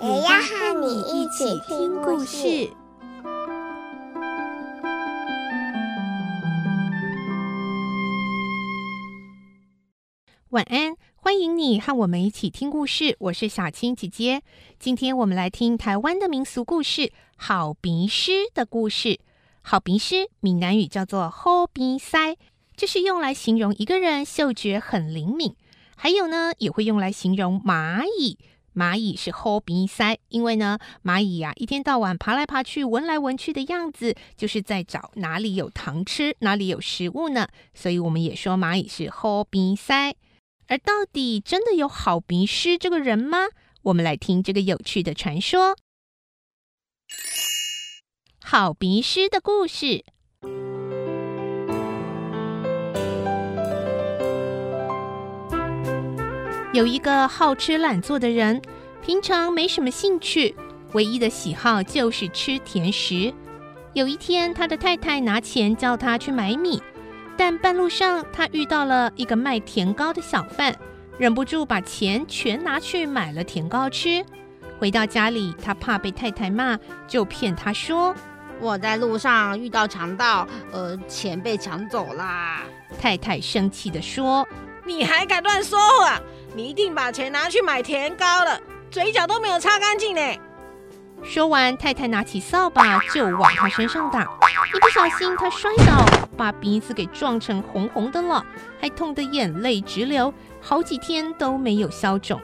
也要和你一起听故事。晚安，欢迎你和我们一起听故事。我是小青姐姐。今天我们来听台湾的民俗故事《好鼻师》的故事。好鼻师，闽南语叫做好鼻塞，这是用来形容一个人嗅觉很灵敏。还有呢，也会用来形容蚂蚁。蚂蚁是好鼻塞，因为呢，蚂蚁呀、啊、一天到晚爬来爬去、闻来闻去的样子，就是在找哪里有糖吃，哪里有食物呢。所以我们也说蚂蚁是好鼻塞。而到底真的有好鼻师这个人吗？我们来听这个有趣的传说——好鼻师的故事。有一个好吃懒做的人，平常没什么兴趣，唯一的喜好就是吃甜食。有一天，他的太太拿钱叫他去买米。但半路上，他遇到了一个卖甜糕的小贩，忍不住把钱全拿去买了甜糕吃。回到家里，他怕被太太骂，就骗他说：“我在路上遇到强盗，呃，钱被抢走啦。”太太生气地说：“你还敢乱说话？你一定把钱拿去买甜糕了，嘴角都没有擦干净呢。”说完，太太拿起扫把就往他身上打，一不小心他摔倒，把鼻子给撞成红红的了，还痛得眼泪直流，好几天都没有消肿。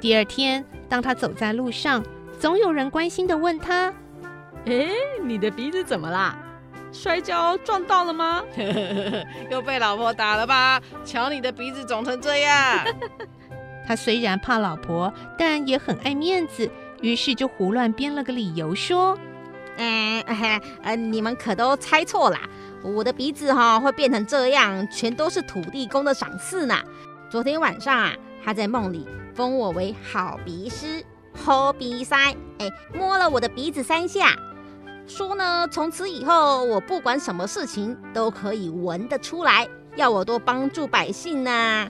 第二天，当他走在路上，总有人关心地问他：“哎，你的鼻子怎么啦？摔跤撞到了吗？又被老婆打了吧？瞧你的鼻子肿成这样。”他虽然怕老婆，但也很爱面子。于是就胡乱编了个理由说：“嗯，呃，你们可都猜错啦！我的鼻子哈会变成这样，全都是土地公的赏赐呢。昨天晚上啊，他在梦里封我为好鼻师，好鼻塞，哎，摸了我的鼻子三下，说呢，从此以后我不管什么事情都可以闻得出来，要我多帮助百姓呢。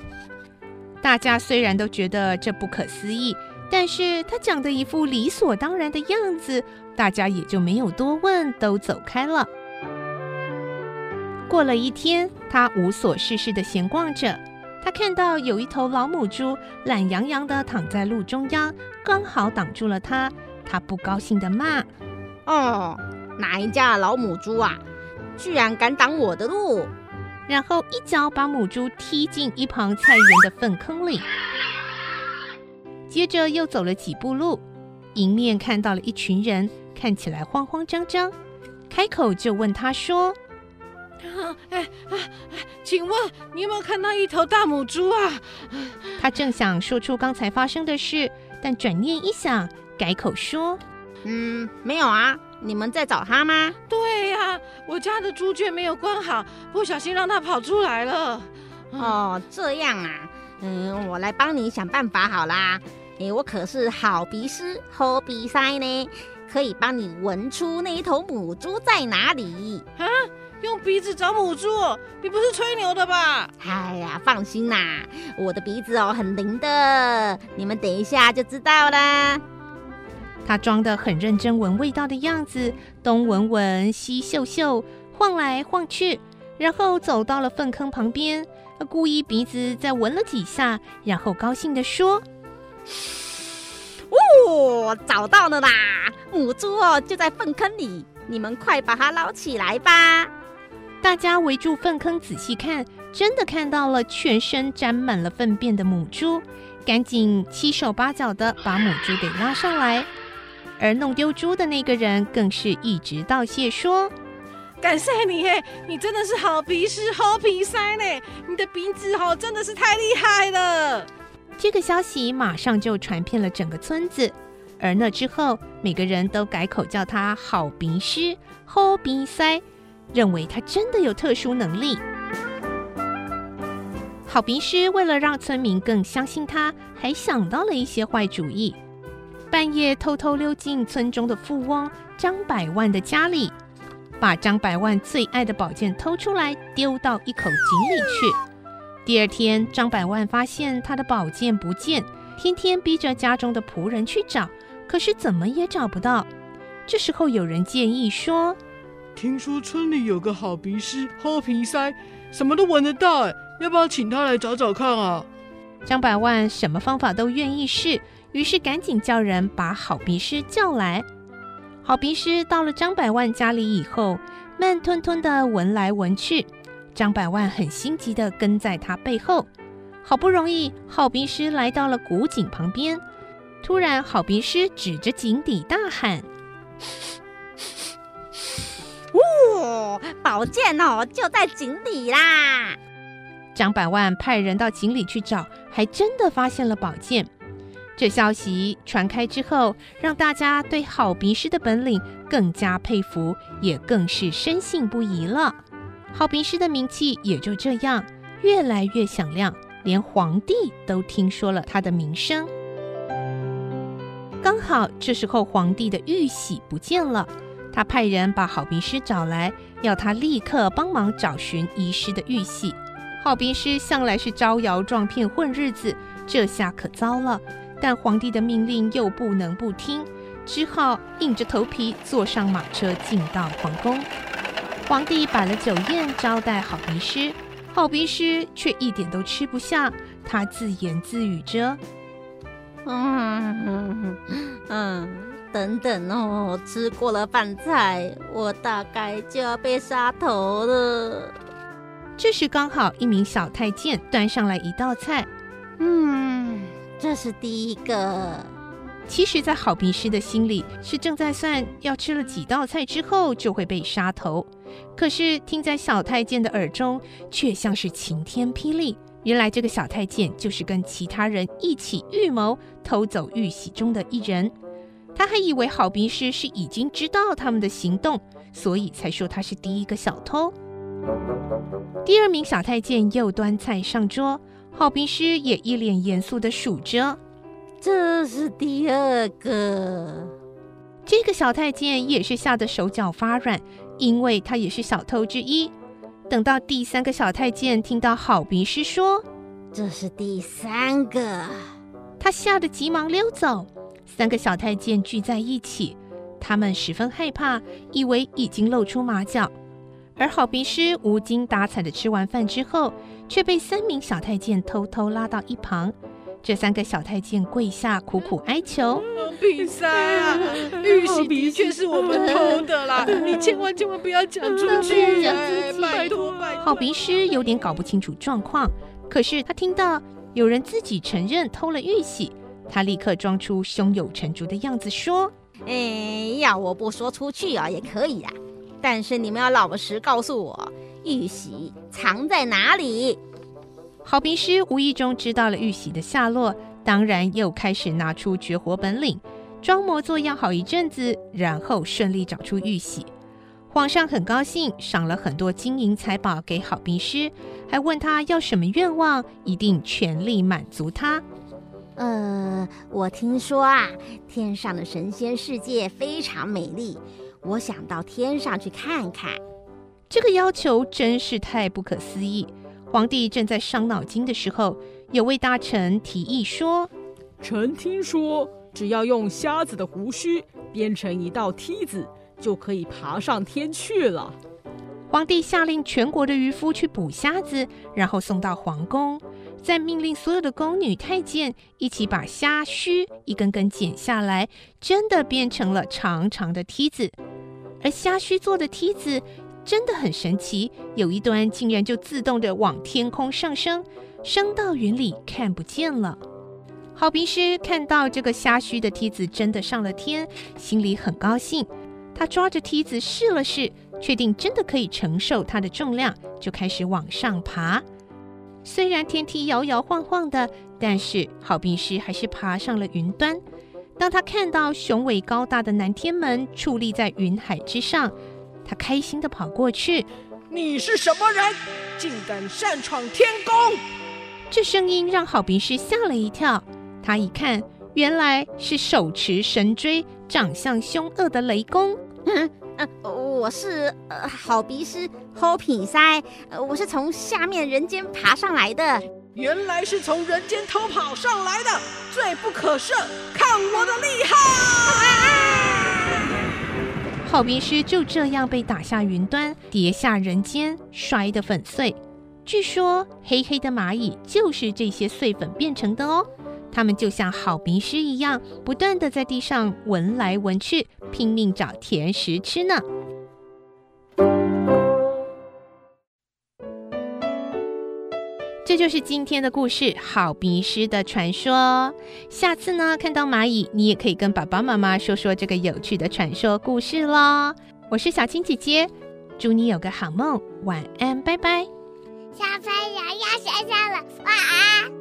大家虽然都觉得这不可思议。”但是他讲的一副理所当然的样子，大家也就没有多问，都走开了。过了一天，他无所事事的闲逛着，他看到有一头老母猪懒洋洋的躺在路中央，刚好挡住了他。他不高兴的骂：“哦，哪一家老母猪啊，居然敢挡我的路！”然后一脚把母猪踢进一旁菜园的粪坑里。接着又走了几步路，迎面看到了一群人，看起来慌慌张张，开口就问他说：“啊，哎哎哎，请问你有没有看到一头大母猪啊？”他正想说出刚才发生的事，但转念一想，改口说：“嗯，没有啊，你们在找他吗？”“对呀、啊，我家的猪圈没有关好，不小心让它跑出来了。”“哦，这样啊，嗯，我来帮你想办法好啦。”哎，我可是好鼻师，好鼻塞呢，可以帮你闻出那一头母猪在哪里啊？用鼻子找母猪？你不是吹牛的吧？哎呀，放心啦，我的鼻子哦很灵的，你们等一下就知道啦。他装得很认真闻味道的样子，东闻闻，西嗅嗅，晃来晃去，然后走到了粪坑旁边，故意鼻子再闻了几下，然后高兴地说。哦，找到了啦！母猪哦，就在粪坑里，你们快把它捞起来吧！大家围住粪坑仔细看，真的看到了全身沾满了粪便的母猪，赶紧七手八脚的把母猪给拉上来。而弄丢猪的那个人更是一直道谢说：“感谢你耶，你真的是好鼻屎，好鼻塞呢！你的鼻子好，真的是太厉害了。”这个消息马上就传遍了整个村子，而那之后，每个人都改口叫他好鼻师、好鼻塞，认为他真的有特殊能力。好鼻师为了让村民更相信他，还想到了一些坏主意。半夜偷偷溜进村中的富翁张百万的家里，把张百万最爱的宝剑偷出来，丢到一口井里去。第二天，张百万发现他的宝剑不见，天天逼着家中的仆人去找，可是怎么也找不到。这时候有人建议说：“听说村里有个好鼻师，好鼻塞，什么都闻得到，哎，要不要请他来找找看啊？”张百万什么方法都愿意试。于是赶紧叫人把好鼻师叫来。好鼻师到了张百万家里以后，慢吞吞的闻来闻去。张百万很心急的跟在他背后。好不容易，好鼻师来到了古井旁边。突然，好鼻师指着井底大喊：“哦，宝剑哦，就在井底啦！”张百万派人到井里去找，还真的发现了宝剑。这消息传开之后，让大家对好鼻师的本领更加佩服，也更是深信不疑了。好鼻师的名气也就这样越来越响亮，连皇帝都听说了他的名声。刚好这时候，皇帝的玉玺不见了，他派人把好鼻师找来，要他立刻帮忙找寻遗失的玉玺。好鼻师向来是招摇撞骗混日子，这下可糟了。但皇帝的命令又不能不听，只好硬着头皮坐上马车进到皇宫。皇帝摆了酒宴招待好鼻师，好鼻师却一点都吃不下。他自言自语着：“嗯嗯，等等哦，吃过了饭菜，我大概就要被杀头了。”这时刚好一名小太监端上来一道菜，嗯。这是第一个。其实，在好鼻师的心里是正在算，要吃了几道菜之后就会被杀头。可是听在小太监的耳中，却像是晴天霹雳。原来这个小太监就是跟其他人一起预谋偷走玉玺中的一人。他还以为好鼻师是已经知道他们的行动，所以才说他是第一个小偷。第二名小太监又端菜上桌。好鼻师也一脸严肃地数着：“这是第二个。”这个小太监也是吓得手脚发软，因为他也是小偷之一。等到第三个小太监听到好鼻师说：“这是第三个。”他吓得急忙溜走。三个小太监聚在一起，他们十分害怕，以为已经露出马脚。而好鼻师无精打采的吃完饭之后，却被三名小太监偷偷拉到一旁。这三个小太监跪下，苦苦哀求：“鼻塞啊，玉玺的确是我们偷的啦！你千万千万不要讲出去，拜托拜托！”好鼻师有点搞不清楚状况，可是他听到有人自己承认偷了玉玺，他立刻装出胸有成竹的样子说：“哎，要我不说出去啊，也可以啊。”但是你们要老实告诉我，玉玺藏在哪里？好鼻师无意中知道了玉玺的下落，当然又开始拿出绝活本领，装模作样好一阵子，然后顺利找出玉玺。皇上很高兴，赏了很多金银财宝给好鼻师，还问他要什么愿望，一定全力满足他。呃，我听说啊，天上的神仙世界非常美丽。我想到天上去看看，这个要求真是太不可思议。皇帝正在伤脑筋的时候，有位大臣提议说：“臣听说，只要用瞎子的胡须编成一道梯子，就可以爬上天去了。”皇帝下令全国的渔夫去捕虾子，然后送到皇宫，再命令所有的宫女太监一起把虾须一根根剪下来，真的变成了长长的梯子。而虾须做的梯子真的很神奇，有一端竟然就自动的往天空上升，升到云里看不见了。好兵师看到这个虾须的梯子真的上了天，心里很高兴。他抓着梯子试了试，确定真的可以承受它的重量，就开始往上爬。虽然天梯摇摇晃晃的，但是好兵师还是爬上了云端。当他看到雄伟高大的南天门矗立在云海之上，他开心地跑过去。你是什么人？竟敢擅闯天宫！这声音让好鼻师吓了一跳。他一看，原来是手持神锥、长相凶恶的雷公。嗯，呃，我是呃好鼻师好鼻师，呃，我是从下面人间爬上来的。原来是从人间偷跑上来的，罪不可赦！看我的厉害！好鼻师就这样被打下云端，跌下人间，摔得粉碎。据说黑黑的蚂蚁就是这些碎粉变成的哦。它们就像好鼻师一样，不断的在地上闻来闻去，拼命找甜食吃呢。这就是今天的故事《好迷失的传说》。下次呢，看到蚂蚁，你也可以跟爸爸妈妈说说这个有趣的传说故事喽。我是小青姐姐，祝你有个好梦，晚安，拜拜。小朋友要睡觉了，晚安。